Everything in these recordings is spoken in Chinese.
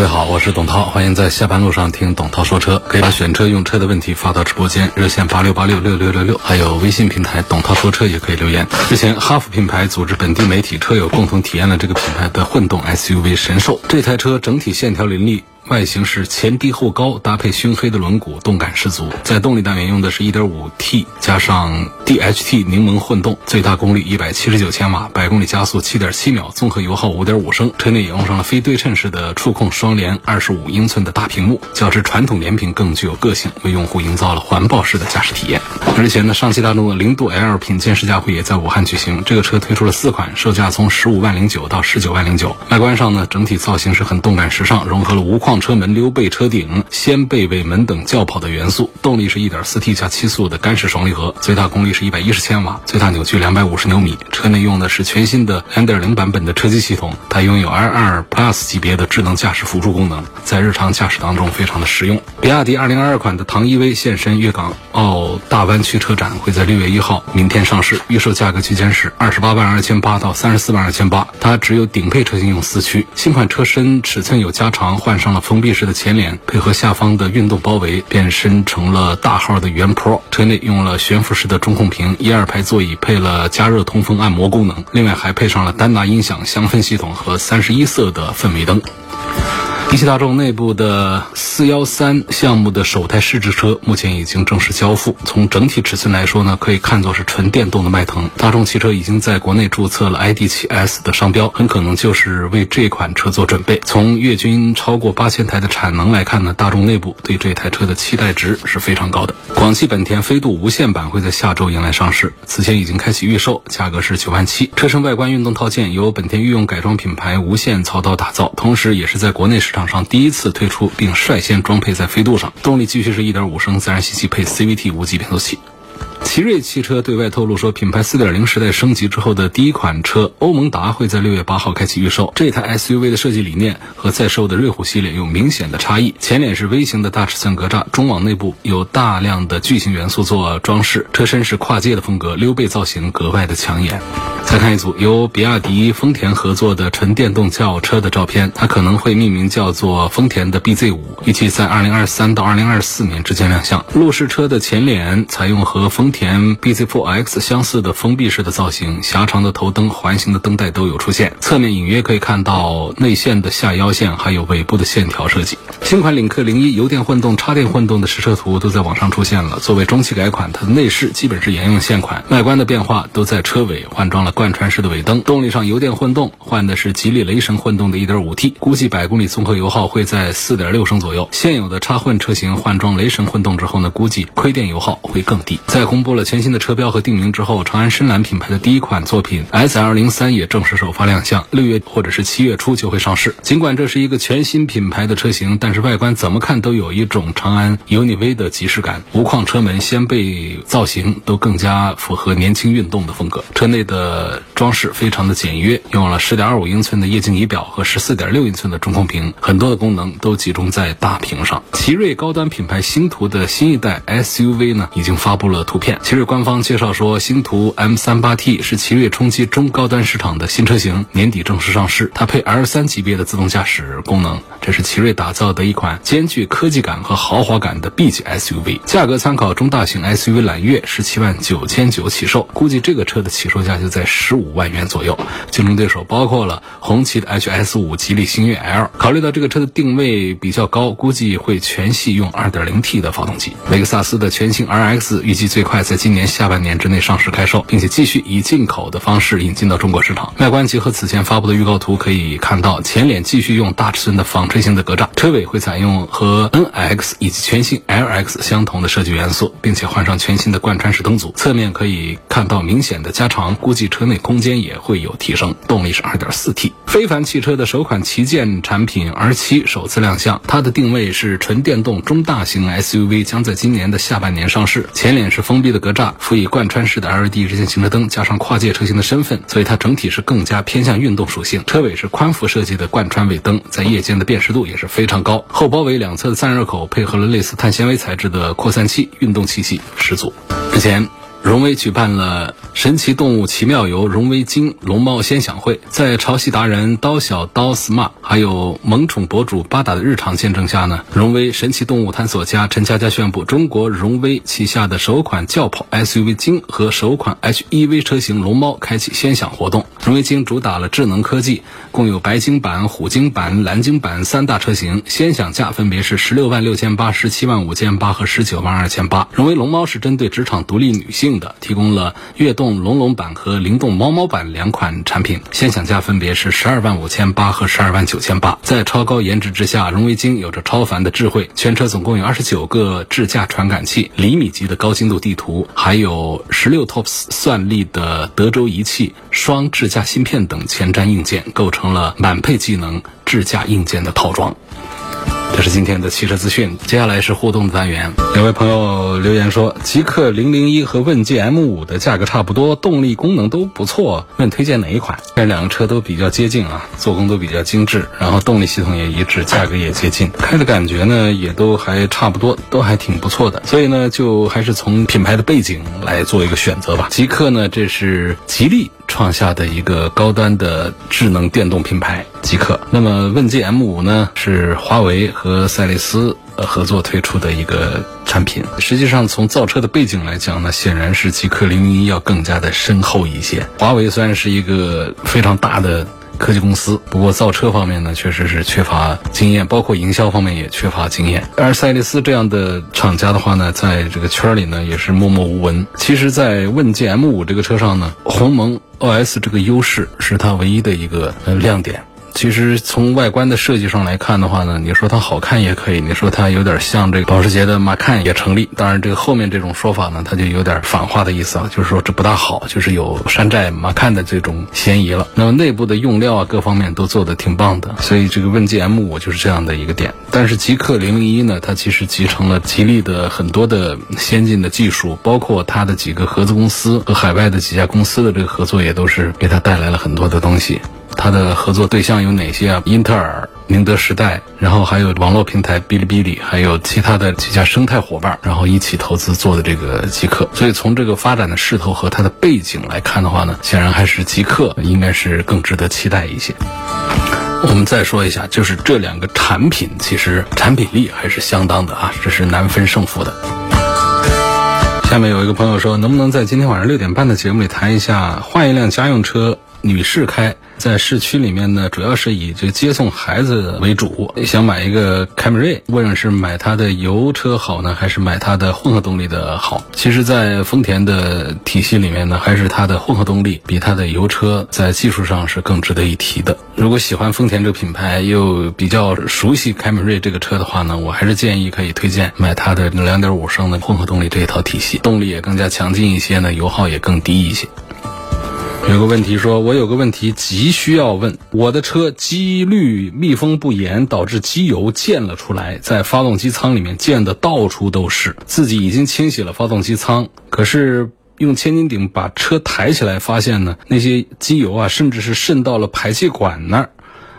各位好，我是董涛，欢迎在下班路上听董涛说车。可以把选车用车的问题发到直播间，热线八六八六六六六六，还有微信平台董涛说车也可以留言。之前哈弗品牌组织本地媒体车友共同体验了这个品牌的混动 SUV 神兽，这台车整体线条凌厉。外形是前低后高，搭配熏黑的轮毂，动感十足。在动力单元用的是 1.5T 加上 DHT 柠檬混动，最大功率179千瓦，百公里加速7.7秒，综合油耗5.5升。车内也用上了非对称式的触控双联25英寸的大屏幕，较之传统连屏更具有个性，为用户营造了环抱式的驾驶体验。而前呢，上汽大众的零度 L 品鉴试驾会也在武汉举行。这个车推出了四款，售价从15万零九到19万零九。外观上呢，整体造型是很动感时尚，融合了无框。车门、溜背车顶、掀背尾门等轿跑的元素，动力是 1.4T 加七速的干式双离合，最大功率是110千瓦，最大扭矩250牛米。车内用的是全新的2.0版本的车机系统，它拥有 L2 Plus 级别的智能驾驶辅助功能，在日常驾驶当中非常的实用。比亚迪2022款的唐 EV 现身粤港澳大湾区车展，会在6月1号明天上市，预售价格区间是28万二千八到34万二千八，它只有顶配车型用四驱。新款车身尺寸有加长，换上了。封闭式的前脸配合下方的运动包围，变身成了大号的圆 Pro。车内用了悬浮式的中控屏，一二排座椅配了加热、通风、按摩功能，另外还配上了丹拿音响、香氛系统和三十一色的氛围灯。一汽大众内部的四幺三项目的首台试制车目前已经正式交付。从整体尺寸来说呢，可以看作是纯电动的迈腾。大众汽车已经在国内注册了 ID.7S 的商标，很可能就是为这款车做准备。从月均超过八千台的产能来看呢，大众内部对这台车的期待值是非常高的。广汽本田飞度无限版会在下周迎来上市，此前已经开启预售，价格是九万七。车身外观运动套件由本田御用改装品牌无限操刀打造，同时也是在国内市市场。上第一次推出并率先装配在飞度上，动力继续是一点五升自然吸气配 CVT 无级变速器。奇瑞汽车对外透露说，品牌4.0时代升级之后的第一款车欧盟达会在六月八号开启预售。这台 SUV 的设计理念和在售的瑞虎系列有明显的差异。前脸是微型的大尺寸格栅，中网内部有大量的巨型元素做装饰，车身是跨界的风格，溜背造型格外的抢眼。再看一组由比亚迪、丰田合作的纯电动轿车的照片，它可能会命名叫做丰田的 BZ5，预计在2023到2024年之间亮相。路试车的前脸采用和丰田 BZ4X 相似的封闭式的造型，狭长的头灯、环形的灯带都有出现。侧面隐约可以看到内线的下腰线，还有尾部的线条设计。新款领克零一油电混动、插电混动的实车图都在网上出现了。作为中期改款，它的内饰基本是沿用现款，外观的变化都在车尾换装了贯穿式的尾灯。动力上，油电混动换的是吉利雷神混动的 1.5T，估计百公里综合油耗会在4.6升左右。现有的插混车型换装雷神混动之后呢，估计亏电油耗会更低。在公布了全新的车标和定名之后，长安深蓝品牌的第一款作品 SL03 也正式首发亮相，六月或者是七月初就会上市。尽管这是一个全新品牌的车型，但是外观怎么看都有一种长安 UNI-V 的即视感，无框车门、掀背造型都更加符合年轻运动的风格。车内的装饰非常的简约，用了10.25英寸的液晶仪表和14.6英寸的中控屏，很多的功能都集中在大屏上。奇瑞高端品牌星途的新一代 SUV 呢，已经发布了图片。奇瑞官方介绍说，星途 M38T 是奇瑞冲击中高端市场的新车型，年底正式上市。它配 L3 级别的自动驾驶功能，这是奇瑞打造的一款兼具科技感和豪华感的 B 级 SUV。价格参考中大型 SUV 揽月，十七万九千九起售，估计这个车的起售价就在十五万元左右。竞争对手包括了红旗的 HS5、吉利星越 L。考虑到这个车的定位比较高，估计会全系用 2.0T 的发动机。雷克萨斯的全新 RX 预计最快。快在今年下半年之内上市开售，并且继续以进口的方式引进到中国市场。外观结合此前发布的预告图可以看到，前脸继续用大尺寸的纺锤形的格栅，车尾会采用和 NX 以及全新 LX 相同的设计元素，并且换上全新的贯穿式灯组。侧面可以看到明显的加长，估计车内空间也会有提升。动力是 2.4T。非凡汽车的首款旗舰产品 R7 首次亮相，它的定位是纯电动中大型 SUV，将在今年的下半年上市。前脸是封闭的格栅，辅以贯穿式的 LED 日间行车灯，加上跨界车型的身份，所以它整体是更加偏向运动属性。车尾是宽幅设计的贯穿尾灯，在夜间的辨识度也是非常高。后包围两侧的散热口配合了类似碳纤维材质的扩散器，运动气息十足。之前。荣威举办了神奇动物奇妙游荣威鲸龙猫先享会，在潮汐达人刀小刀 smart 还有萌宠博主巴达的日常见证下呢，荣威神奇动物探索家陈佳佳宣布，中国荣威旗下的首款轿跑 SUV 鲸和首款 HEV 车型龙猫开启先享活动。荣威鲸主打了智能科技，共有白鲸版、虎鲸版、蓝鲸版三大车型，先享价分别是十六万六千八、十七万五千八和十九万二千八。荣威龙猫是针对职场独立女性。的提供了悦动龙龙版和灵动猫猫版两款产品，先享价分别是十二万五千八和十二万九千八。在超高颜值之下，荣威金有着超凡的智慧。全车总共有二十九个智驾传感器、厘米级的高精度地图，还有十六 TOPS 算力的德州仪器、双智驾芯片等前瞻硬件，构成了满配技能智驾硬件的套装。这是今天的汽车资讯，接下来是互动的单元。有位朋友留言说，极氪零零一和问界 M 五的价格差不多，动力功能都不错，问推荐哪一款？这两个车都比较接近啊，做工都比较精致，然后动力系统也一致，价格也接近，开的感觉呢也都还差不多，都还挺不错的。所以呢，就还是从品牌的背景来做一个选择吧。极氪呢，这是吉利。创下的一个高端的智能电动品牌极客。那么问界 M 五呢，是华为和赛力斯合作推出的一个产品。实际上从造车的背景来讲呢，显然是极客零零一要更加的深厚一些。华为虽然是一个非常大的。科技公司，不过造车方面呢，确实是缺乏经验，包括营销方面也缺乏经验。而赛力斯这样的厂家的话呢，在这个圈里呢，也是默默无闻。其实，在问界 M5 这个车上呢，鸿蒙 OS 这个优势是它唯一的一个亮点。其实从外观的设计上来看的话呢，你说它好看也可以，你说它有点像这个保时捷的马 can 也成立。当然，这个后面这种说法呢，它就有点反话的意思了，就是说这不大好，就是有山寨马 can 的这种嫌疑了。那么内部的用料啊，各方面都做的挺棒的，所以这个问界 M 五就是这样的一个点。但是极氪零零一呢，它其实集成了吉利的很多的先进的技术，包括它的几个合资公司和海外的几家公司的这个合作，也都是给它带来了很多的东西。它的合作对象有哪些啊？英特尔、宁德时代，然后还有网络平台哔哩哔哩，还有其他的几家生态伙伴，然后一起投资做的这个极客。所以从这个发展的势头和它的背景来看的话呢，显然还是极客应该是更值得期待一些。我们再说一下，就是这两个产品其实产品力还是相当的啊，这是难分胜负的。下面有一个朋友说，能不能在今天晚上六点半的节目里谈一下换一辆家用车？女士开在市区里面呢，主要是以这个接送孩子为主。想买一个凯美瑞，问是买它的油车好呢，还是买它的混合动力的好？其实，在丰田的体系里面呢，还是它的混合动力比它的油车在技术上是更值得一提的。如果喜欢丰田这个品牌，又比较熟悉凯美瑞这个车的话呢，我还是建议可以推荐买它的两点五升的混合动力这一套体系，动力也更加强劲一些呢，油耗也更低一些。有个问题说，我有个问题急需要问。我的车机滤密封不严，导致机油溅了出来，在发动机舱里面溅的到处都是。自己已经清洗了发动机舱，可是用千斤顶把车抬起来，发现呢，那些机油啊，甚至是渗到了排气管那儿。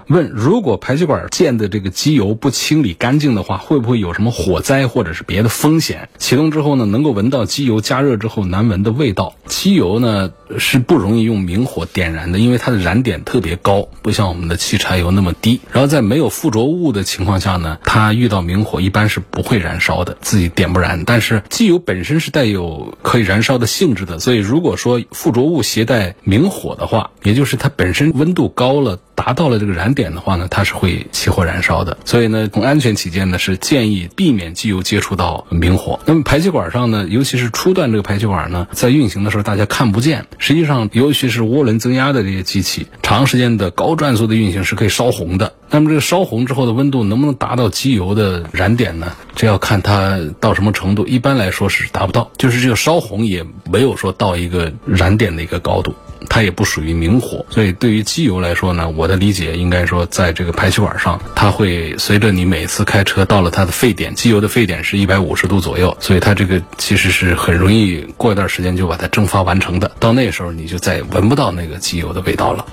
问：如果排气管溅的这个机油不清理干净的话，会不会有什么火灾或者是别的风险？启动之后呢，能够闻到机油加热之后难闻的味道。机油呢是不容易用明火点燃的，因为它的燃点特别高，不像我们的汽柴油那么低。然后在没有附着物的情况下呢，它遇到明火一般是不会燃烧的，自己点不燃。但是机油本身是带有可以燃烧的性质的，所以如果说附着物携带明火的话，也就是它本身温度高了。达到了这个燃点的话呢，它是会起火燃烧的。所以呢，从安全起见呢，是建议避免机油接触到明火。那么排气管上呢，尤其是初段这个排气管呢，在运行的时候大家看不见，实际上尤其是涡轮增压的这些机器，长时间的高转速的运行是可以烧红的。那么这个烧红之后的温度能不能达到机油的燃点呢？这要看它到什么程度。一般来说是达不到，就是这个烧红也没有说到一个燃点的一个高度，它也不属于明火。所以对于机油来说呢，我的理解应该说，在这个排气管上，它会随着你每次开车到了它的沸点，机油的沸点是一百五十度左右，所以它这个其实是很容易过一段时间就把它蒸发完成的。到那时候你就再也闻不到那个机油的味道了。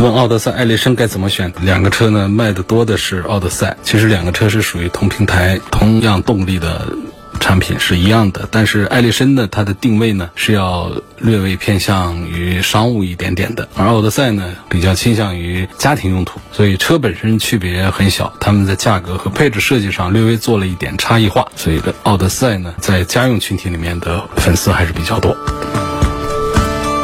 问奥德赛、艾力绅该怎么选？两个车呢，卖的多的是奥德赛。其实两个车是属于同平台、同样动力的产品是一样的，但是艾力绅呢，它的定位呢是要略微偏向于商务一点点的，而奥德赛呢比较倾向于家庭用途，所以车本身区别很小，他们在价格和配置设计上略微做了一点差异化，所以的奥德赛呢在家用群体里面的粉丝还是比较多。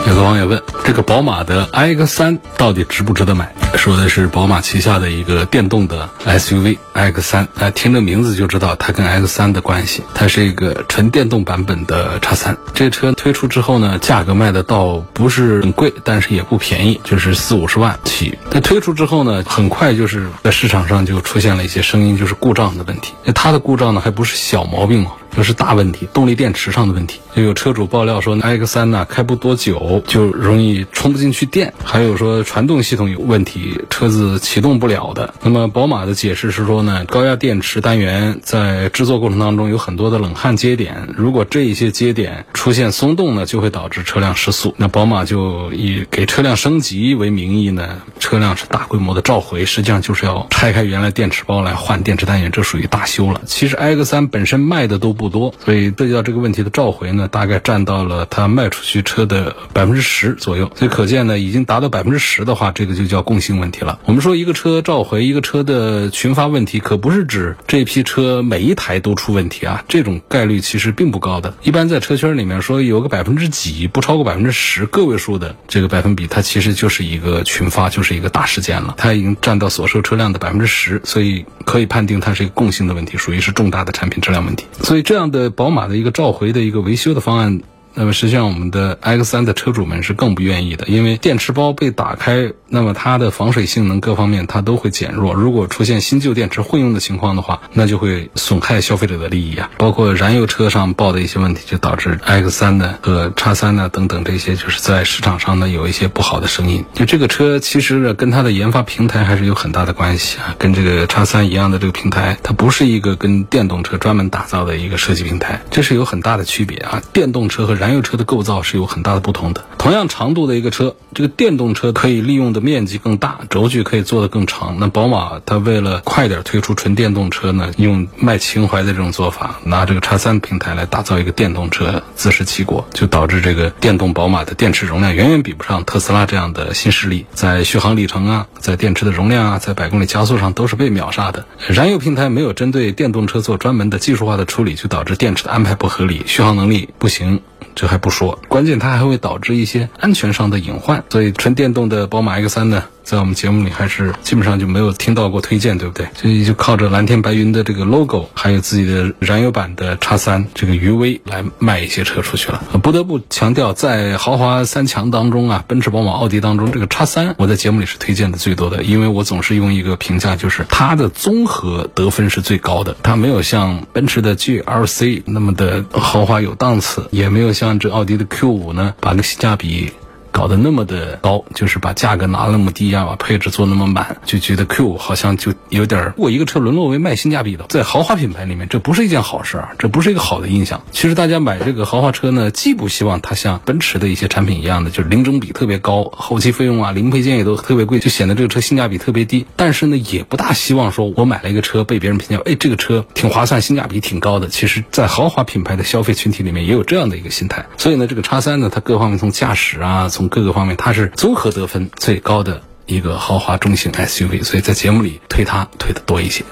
有个网友问：这个宝马的 iX3 到底值不值得买？说的是宝马旗下的一个电动的 SUV iX3。哎，听这名字就知道它跟 X3 的关系。它是一个纯电动版本的 X3。这车推出之后呢，价格卖的倒不是很贵，但是也不便宜，就是四五十万起。它推出之后呢，很快就是在市场上就出现了一些声音，就是故障的问题。那它的故障呢，还不是小毛病哦。这是大问题，动力电池上的问题。就有车主爆料说，X3 呢开不多久就容易充不进去电，还有说传动系统有问题，车子启动不了的。那么宝马的解释是说呢，高压电池单元在制作过程当中有很多的冷焊接点，如果这一些接点出现松动呢，就会导致车辆失速。那宝马就以给车辆升级为名义呢，车辆是大规模的召回，实际上就是要拆开原来电池包来换电池单元，这属于大修了。其实 X3 本身卖的都不。不多，所以涉及到这个问题的召回呢，大概占到了它卖出去车的百分之十左右。所以可见呢，已经达到百分之十的话，这个就叫共性问题了。我们说一个车召回，一个车的群发问题，可不是指这批车每一台都出问题啊，这种概率其实并不高的。一般在车圈里面说有个百分之几，不超过百分之十个位数的这个百分比，它其实就是一个群发，就是一个大事件了。它已经占到所售车辆的百分之十，所以可以判定它是一个共性的问题，属于是重大的产品质量问题。所以这。这样的宝马的一个召回的一个维修的方案。那么实际上，我们的 X3 的车主们是更不愿意的，因为电池包被打开，那么它的防水性能各方面它都会减弱。如果出现新旧电池混用的情况的话，那就会损害消费者的利益啊。包括燃油车上报的一些问题，就导致 X3 呢和叉三呢等等这些，就是在市场上呢有一些不好的声音。就这个车其实呢跟它的研发平台还是有很大的关系啊，跟这个叉三一样的这个平台，它不是一个跟电动车专门打造的一个设计平台，这是有很大的区别啊。电动车和燃燃油车的构造是有很大的不同的。同样长度的一个车，这个电动车可以利用的面积更大，轴距可以做得更长。那宝马它为了快点推出纯电动车呢，用卖情怀的这种做法，拿这个叉三平台来打造一个电动车，自食其果，就导致这个电动宝马的电池容量远远比不上特斯拉这样的新势力，在续航里程啊，在电池的容量啊，在百公里加速上都是被秒杀的。燃油平台没有针对电动车做专门的技术化的处理，就导致电池的安排不合理，续航能力不行。这还不说，关键它还会导致一些安全上的隐患，所以纯电动的宝马 X3 呢？在我们节目里还是基本上就没有听到过推荐，对不对？所以就靠着蓝天白云的这个 logo，还有自己的燃油版的叉三这个余威来卖一些车出去了。不得不强调，在豪华三强当中啊，奔驰、宝马、奥迪当中，这个叉三我在节目里是推荐的最多的，因为我总是用一个评价，就是它的综合得分是最高的。它没有像奔驰的 GLC 那么的豪华有档次，也没有像这奥迪的 Q 五呢，把个性价比。搞得那么的高，就是把价格拿那么低啊，把配置做那么满，就觉得 Q 好像就有点儿，我一个车沦落为卖性价比的，在豪华品牌里面，这不是一件好事啊，这不是一个好的印象。其实大家买这个豪华车呢，既不希望它像奔驰的一些产品一样的，就是零整比特别高，后期费用啊、零配件也都特别贵，就显得这个车性价比特别低。但是呢，也不大希望说我买了一个车被别人评价，哎，这个车挺划算，性价比挺高的。其实，在豪华品牌的消费群体里面，也有这样的一个心态。所以呢，这个叉三呢，它各方面从驾驶啊，从各个方面，它是综合得分最高的一个豪华中型 SUV，所以在节目里推它推的多一些。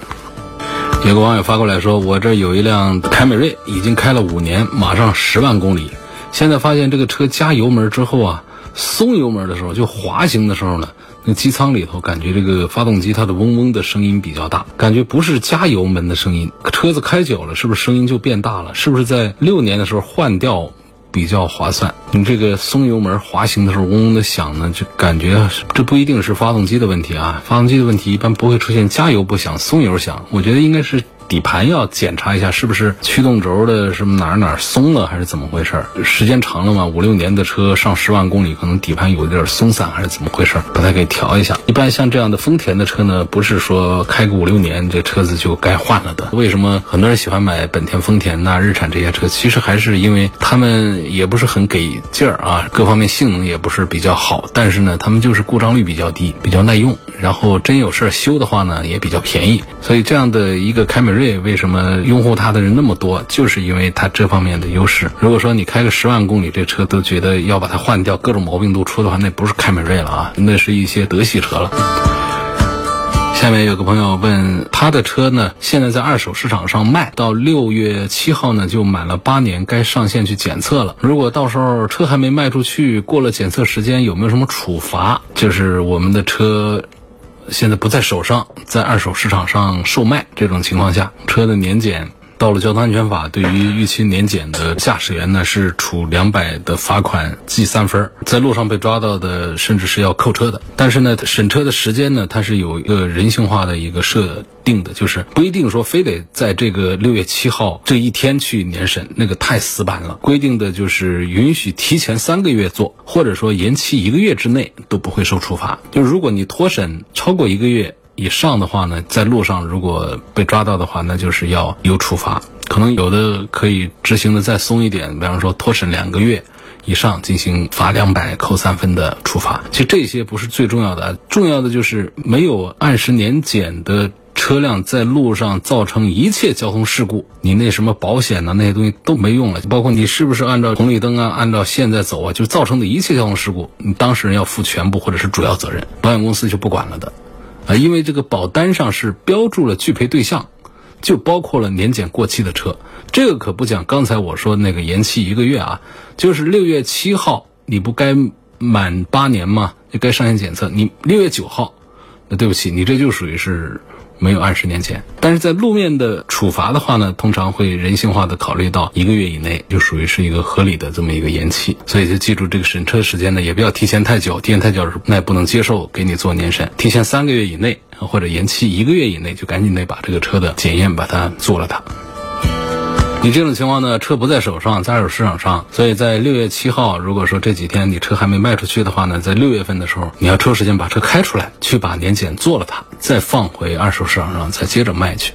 有个网友发过来说，我这有一辆凯美瑞，已经开了五年，马上十万公里，现在发现这个车加油门之后啊，松油门的时候，就滑行的时候呢，那机舱里头感觉这个发动机它的嗡嗡的声音比较大，感觉不是加油门的声音。车子开久了，是不是声音就变大了？是不是在六年的时候换掉？比较划算，你这个松油门滑行的时候嗡嗡的响呢，就感觉这不一定是发动机的问题啊，发动机的问题一般不会出现加油不响，松油响，我觉得应该是。底盘要检查一下，是不是驱动轴的什么哪儿哪儿松了，还是怎么回事？时间长了嘛，五六年的车上十万公里，可能底盘有点松散，还是怎么回事？把它给调一下。一般像这样的丰田的车呢，不是说开个五六年这车子就该换了的。为什么很多人喜欢买本田、丰田呐、日产这些车？其实还是因为他们也不是很给劲儿啊，各方面性能也不是比较好，但是呢，他们就是故障率比较低，比较耐用。然后真有事儿修的话呢，也比较便宜。所以这样的一个凯美瑞。为什么拥护它的人那么多？就是因为它这方面的优势。如果说你开个十万公里，这车都觉得要把它换掉，各种毛病都出的话，那不是凯美瑞了啊，那是一些德系车了。下面有个朋友问，他的车呢，现在在二手市场上卖，到六月七号呢就满了八年，该上线去检测了。如果到时候车还没卖出去，过了检测时间，有没有什么处罚？就是我们的车。现在不在手上，在二手市场上售卖。这种情况下，车的年检到了交通安全法，对于逾期年检的驾驶员呢，是处两百的罚款，记三分。在路上被抓到的，甚至是要扣车的。但是呢，审车的时间呢，它是有一个人性化的一个设。定的就是不一定说非得在这个六月七号这一天去年审，那个太死板了。规定的就是允许提前三个月做，或者说延期一个月之内都不会受处罚。就如果你拖审超过一个月以上的话呢，在路上如果被抓到的话，那就是要有处罚。可能有的可以执行的再松一点，比方说脱审两个月以上进行罚两百扣三分的处罚。其实这些不是最重要的，重要的就是没有按时年检的。车辆在路上造成一切交通事故，你那什么保险呢？那些东西都没用了。包括你是不是按照红绿灯啊，按照线在走啊，就造成的一切交通事故，你当事人要负全部或者是主要责任，保险公司就不管了的。啊，因为这个保单上是标注了拒赔对象，就包括了年检过期的车。这个可不讲刚才我说那个延期一个月啊，就是六月七号你不该满八年吗？就该上线检测。你六月九号，那对不起，你这就属于是。没有二十年前，但是在路面的处罚的话呢，通常会人性化的考虑到一个月以内，就属于是一个合理的这么一个延期。所以就记住这个审车时间呢，也不要提前太久，提前太久那也不能接受给你做年审。提前三个月以内或者延期一个月以内，就赶紧得把这个车的检验把它做了它。你这种情况呢，车不在手上，在二手市场上，所以在六月七号，如果说这几天你车还没卖出去的话呢，在六月份的时候，你要抽时间把车开出来，去把年检做了它，再放回二手市场上，再接着卖去。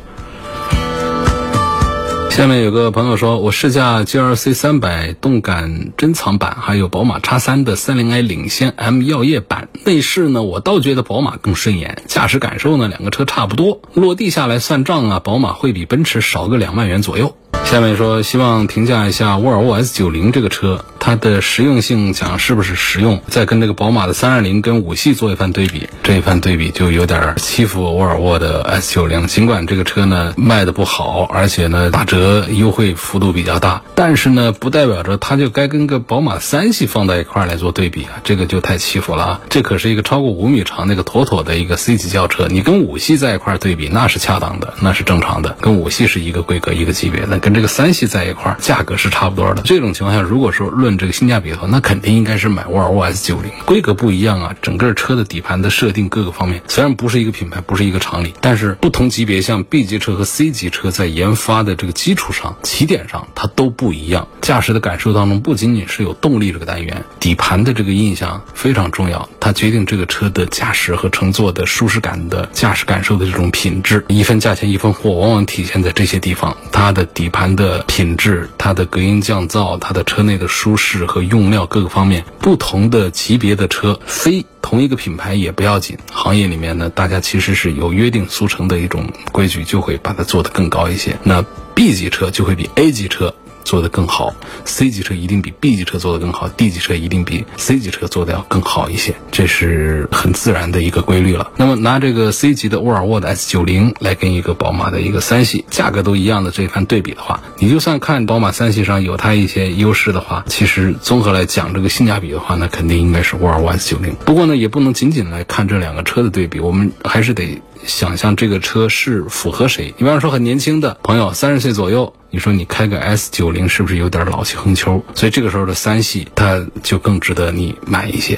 下面有个朋友说，我试驾 G L C 三百动感珍藏版，还有宝马叉三的三零 i 领先 M 耀夜版，内饰呢，我倒觉得宝马更顺眼，驾驶感受呢，两个车差不多，落地下来算账啊，宝马会比奔驰少个两万元左右。下面说，希望评价一下沃尔沃 S 九零这个车，它的实用性讲是不是实用？再跟这个宝马的三二零跟五系做一番对比，这一番对比就有点欺负沃尔沃的 S 九零。尽管这个车呢卖的不好，而且呢打折优惠幅度比较大，但是呢不代表着它就该跟个宝马三系放在一块来做对比啊，这个就太欺负了啊！这可是一个超过五米长那个妥妥的一个 C 级轿车，你跟五系在一块对比，那是恰当的，那是正常的，跟五系是一个规格一个级别的，跟。这个三系在一块，价格是差不多的。这种情况下，如果说论这个性价比的话，那肯定应该是买沃尔沃 S 九零。规格不一样啊，整个车的底盘的设定各个方面，虽然不是一个品牌，不是一个厂里，但是不同级别像 B 级车和 C 级车在研发的这个基础上、起点上，它都不一样。驾驶的感受当中，不仅仅是有动力这个单元，底盘的这个印象非常重要，它决定这个车的驾驶和乘坐的舒适感的驾驶感受的这种品质。一分价钱一分货，往往体现在这些地方。它的底盘。的品质，它的隔音降噪，它的车内的舒适质和用料各个方面，不同的级别的车，非同一个品牌也不要紧。行业里面呢，大家其实是有约定俗成的一种规矩，就会把它做得更高一些。那 B 级车就会比 A 级车做得更好，C 级车一定比 B 级车做得更好，D 级车一定比 C 级车做得要更好一些，这是很自然的一个规律了。那么拿这个 C 级的沃尔沃的 S 九零来跟一个宝马的一个三系，价格都一样的这一番对比的话，你就算看宝马三系上有它一些优势的话，其实综合来讲这个性价比的话，那肯定应该是沃尔沃 S 九零。不过呢，也不能仅仅来看这两个车的对比，我们还是得。想象这个车是符合谁？你比方说很年轻的朋友，三十岁左右，你说你开个 S 九零是不是有点老气横秋？所以这个时候的三系，它就更值得你买一些。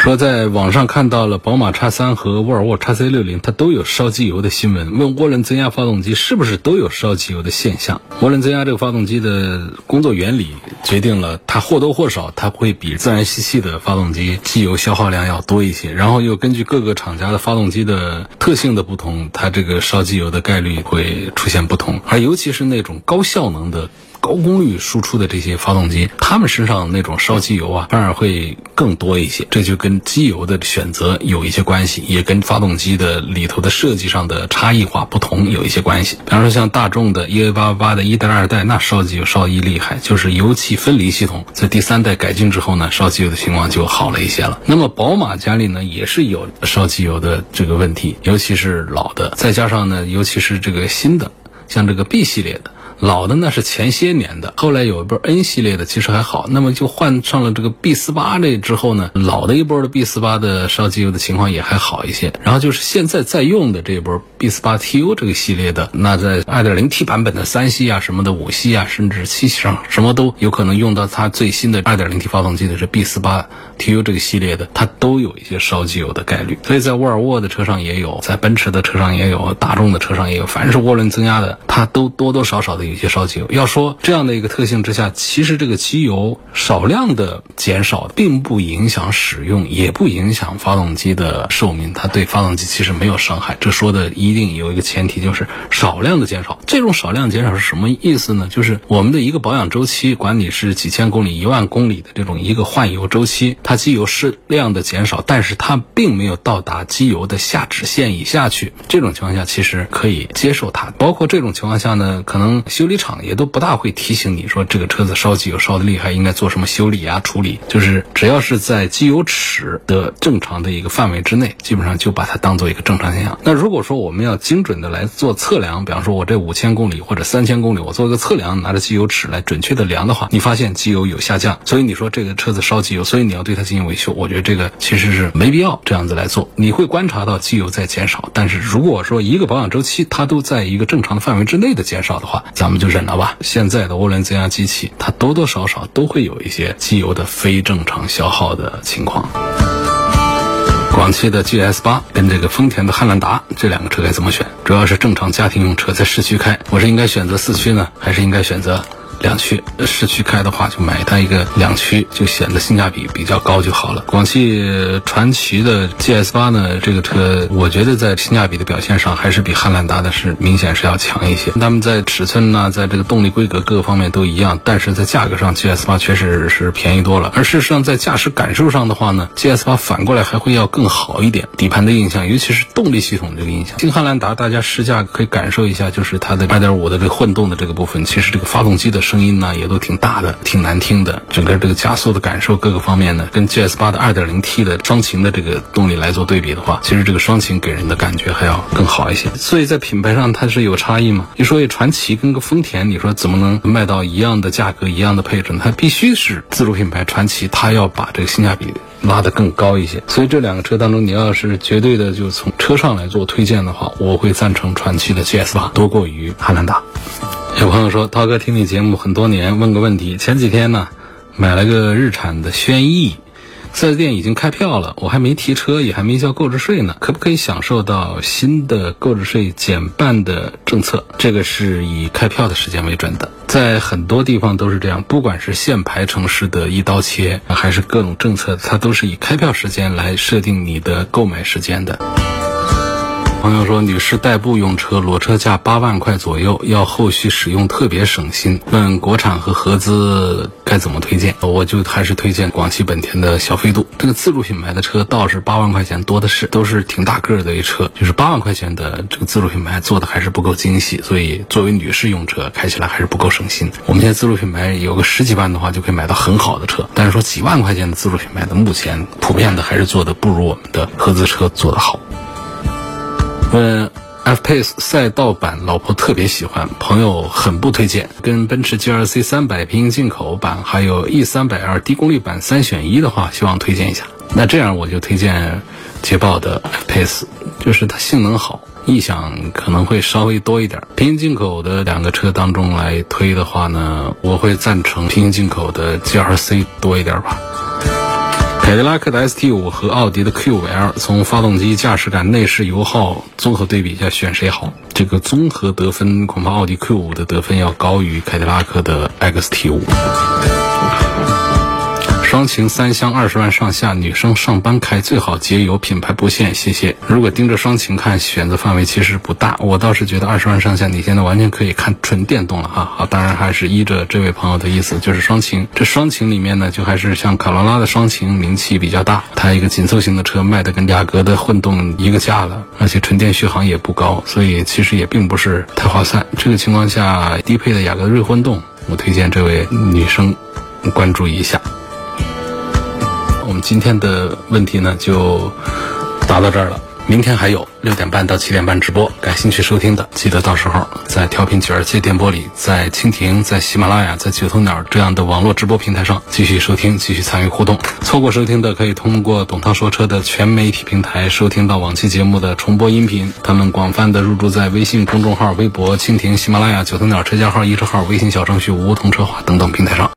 说在网上看到了宝马叉三和沃尔沃叉 C 六零，它都有烧机油的新闻。问涡轮增压发动机是不是都有烧机油的现象？涡轮增压这个发动机的工作原理决定了它或多或少它会比自然吸气的发动机机油消耗量要多一些。然后又根据各个厂家的发动机的特性的不同，它这个烧机油的概率会出现不同。而尤其是那种高效能的。高功率输出的这些发动机，它们身上那种烧机油啊，反而会更多一些。这就跟机油的选择有一些关系，也跟发动机的里头的设计上的差异化不同有一些关系。比方说像大众的 EA888 的一代、二代，那烧机油烧一厉害，就是油气分离系统在第三代改进之后呢，烧机油的情况就好了一些了。那么宝马家里呢，也是有烧机油的这个问题，尤其是老的，再加上呢，尤其是这个新的，像这个 B 系列的。老的那是前些年的，后来有一波 N 系列的，其实还好。那么就换上了这个 B 四八这之后呢，老的一波的 B 四八的烧机油的情况也还好一些。然后就是现在在用的这一波 B 四八 TU 这个系列的，那在 2.0T 版本的三系啊、什么的五系啊，甚至七系上，什么都有可能用到它最新的 2.0T 发动机的这 B 四八 TU 这个系列的，它都有一些烧机油的概率。所以在沃尔沃的车上也有，在奔驰的车上也有，大众的车上也有，凡是涡轮增压的，它都多多少少的。有些烧机油，要说这样的一个特性之下，其实这个机油少量的减少，并不影响使用，也不影响发动机的寿命，它对发动机其实没有伤害。这说的一定有一个前提，就是少量的减少。这种少量减少是什么意思呢？就是我们的一个保养周期，管你是几千公里、一万公里的这种一个换油周期，它机油适量的减少，但是它并没有到达机油的下止线以下去。这种情况下，其实可以接受它。包括这种情况下呢，可能。修理厂也都不大会提醒你说这个车子烧机油烧的厉害，应该做什么修理啊处理。就是只要是在机油尺的正常的一个范围之内，基本上就把它当做一个正常现象。那如果说我们要精准的来做测量，比方说我这五千公里或者三千公里，我做一个测量，拿着机油尺来准确的量的话，你发现机油有下降，所以你说这个车子烧机油，所以你要对它进行维修。我觉得这个其实是没必要这样子来做。你会观察到机油在减少，但是如果说一个保养周期它都在一个正常的范围之内的减少的话，咱我们就忍了吧。现在的涡轮增压机器，它多多少少都会有一些机油的非正常消耗的情况。广汽的 GS 八跟这个丰田的汉兰达这两个车该怎么选？主要是正常家庭用车，在市区开，我是应该选择四驱呢，还是应该选择？两驱市区开的话，就买它一个两驱，就显得性价比比较高就好了。广汽传祺的 GS 八呢，这个车我觉得在性价比的表现上，还是比汉兰达的是明显是要强一些。他们在尺寸呢，在这个动力规格各个方面都一样，但是在价格上，GS 八确实是便宜多了。而事实上，在驾驶感受上的话呢，GS 八反过来还会要更好一点。底盘的印象，尤其是动力系统这个印象。新汉兰达大家试驾可以感受一下，就是它的2.5的这个混动的这个部分，其实这个发动机的。声音呢也都挺大的，挺难听的。整个这个加速的感受各个方面呢，跟 GS 八的 2.0T 的双擎的这个动力来做对比的话，其实这个双擎给人的感觉还要更好一些。所以在品牌上它是有差异嘛？你说传奇跟个丰田，你说怎么能卖到一样的价格、一样的配置呢？它必须是自主品牌传奇，它要把这个性价比拉得更高一些。所以这两个车当中，你要是绝对的就从车上来做推荐的话，我会赞成传祺的 GS 八多过于汉兰达。有朋友说，涛哥听你节目很多年，问个问题。前几天呢，买了个日产的轩逸，四 S 店已经开票了，我还没提车，也还没交购置税呢，可不可以享受到新的购置税减半的政策？这个是以开票的时间为准的，在很多地方都是这样，不管是限牌城市的一刀切，还是各种政策，它都是以开票时间来设定你的购买时间的。朋友说，女士代步用车，裸车价八万块左右，要后续使用特别省心。问国产和合资该怎么推荐？我就还是推荐广汽本田的小飞度。这个自主品牌的车倒是八万块钱多的是，都是挺大个儿的一车。就是八万块钱的这个自主品牌做的还是不够精细，所以作为女士用车开起来还是不够省心。我们现在自主品牌有个十几万的话就可以买到很好的车，但是说几万块钱的自主品牌的目前普遍的还是做的不如我们的合资车做的好。问 F Pace 赛道版，老婆特别喜欢，朋友很不推荐。跟奔驰 GLC 三百平行进口版还有 E 三百 L 低功率版三选一的话，希望推荐一下。那这样我就推荐捷豹的 F Pace，就是它性能好，异响可能会稍微多一点。平行进口的两个车当中来推的话呢，我会赞成平行进口的 GLC 多一点吧。凯迪拉克的 ST 五和奥迪的 Q5L，从发动机、驾驶感、内饰、油耗综合对比一下，选谁好？这个综合得分，恐怕奥迪 Q 五的得分要高于凯迪拉克的 XT 五。双擎三厢二十万上下，女生上班开最好节油，品牌不限，谢谢。如果盯着双擎看，选择范围其实不大。我倒是觉得二十万上下，你现在完全可以看纯电动了哈。好，当然还是依着这位朋友的意思，就是双擎。这双擎里面呢，就还是像卡罗拉的双擎名气比较大，它一个紧凑型的车卖的跟雅阁的混动一个价了，而且纯电续航也不高，所以其实也并不是太划算。这个情况下，低配的雅阁锐混动，我推荐这位女生关注一下。今天的问题呢，就答到这儿了。明天还有六点半到七点半直播，感兴趣收听的，记得到时候在调频九二七电波里，在蜻蜓、在喜马拉雅、在九头鸟这样的网络直播平台上继续收听，继续参与互动。错过收听的，可以通过董涛说车的全媒体平台收听到往期节目的重播音频。他们广泛的入驻在微信公众号、微博、蜻蜓、喜马拉雅、九头鸟车架号、一车号、微信小程序梧桐车话等等平台上。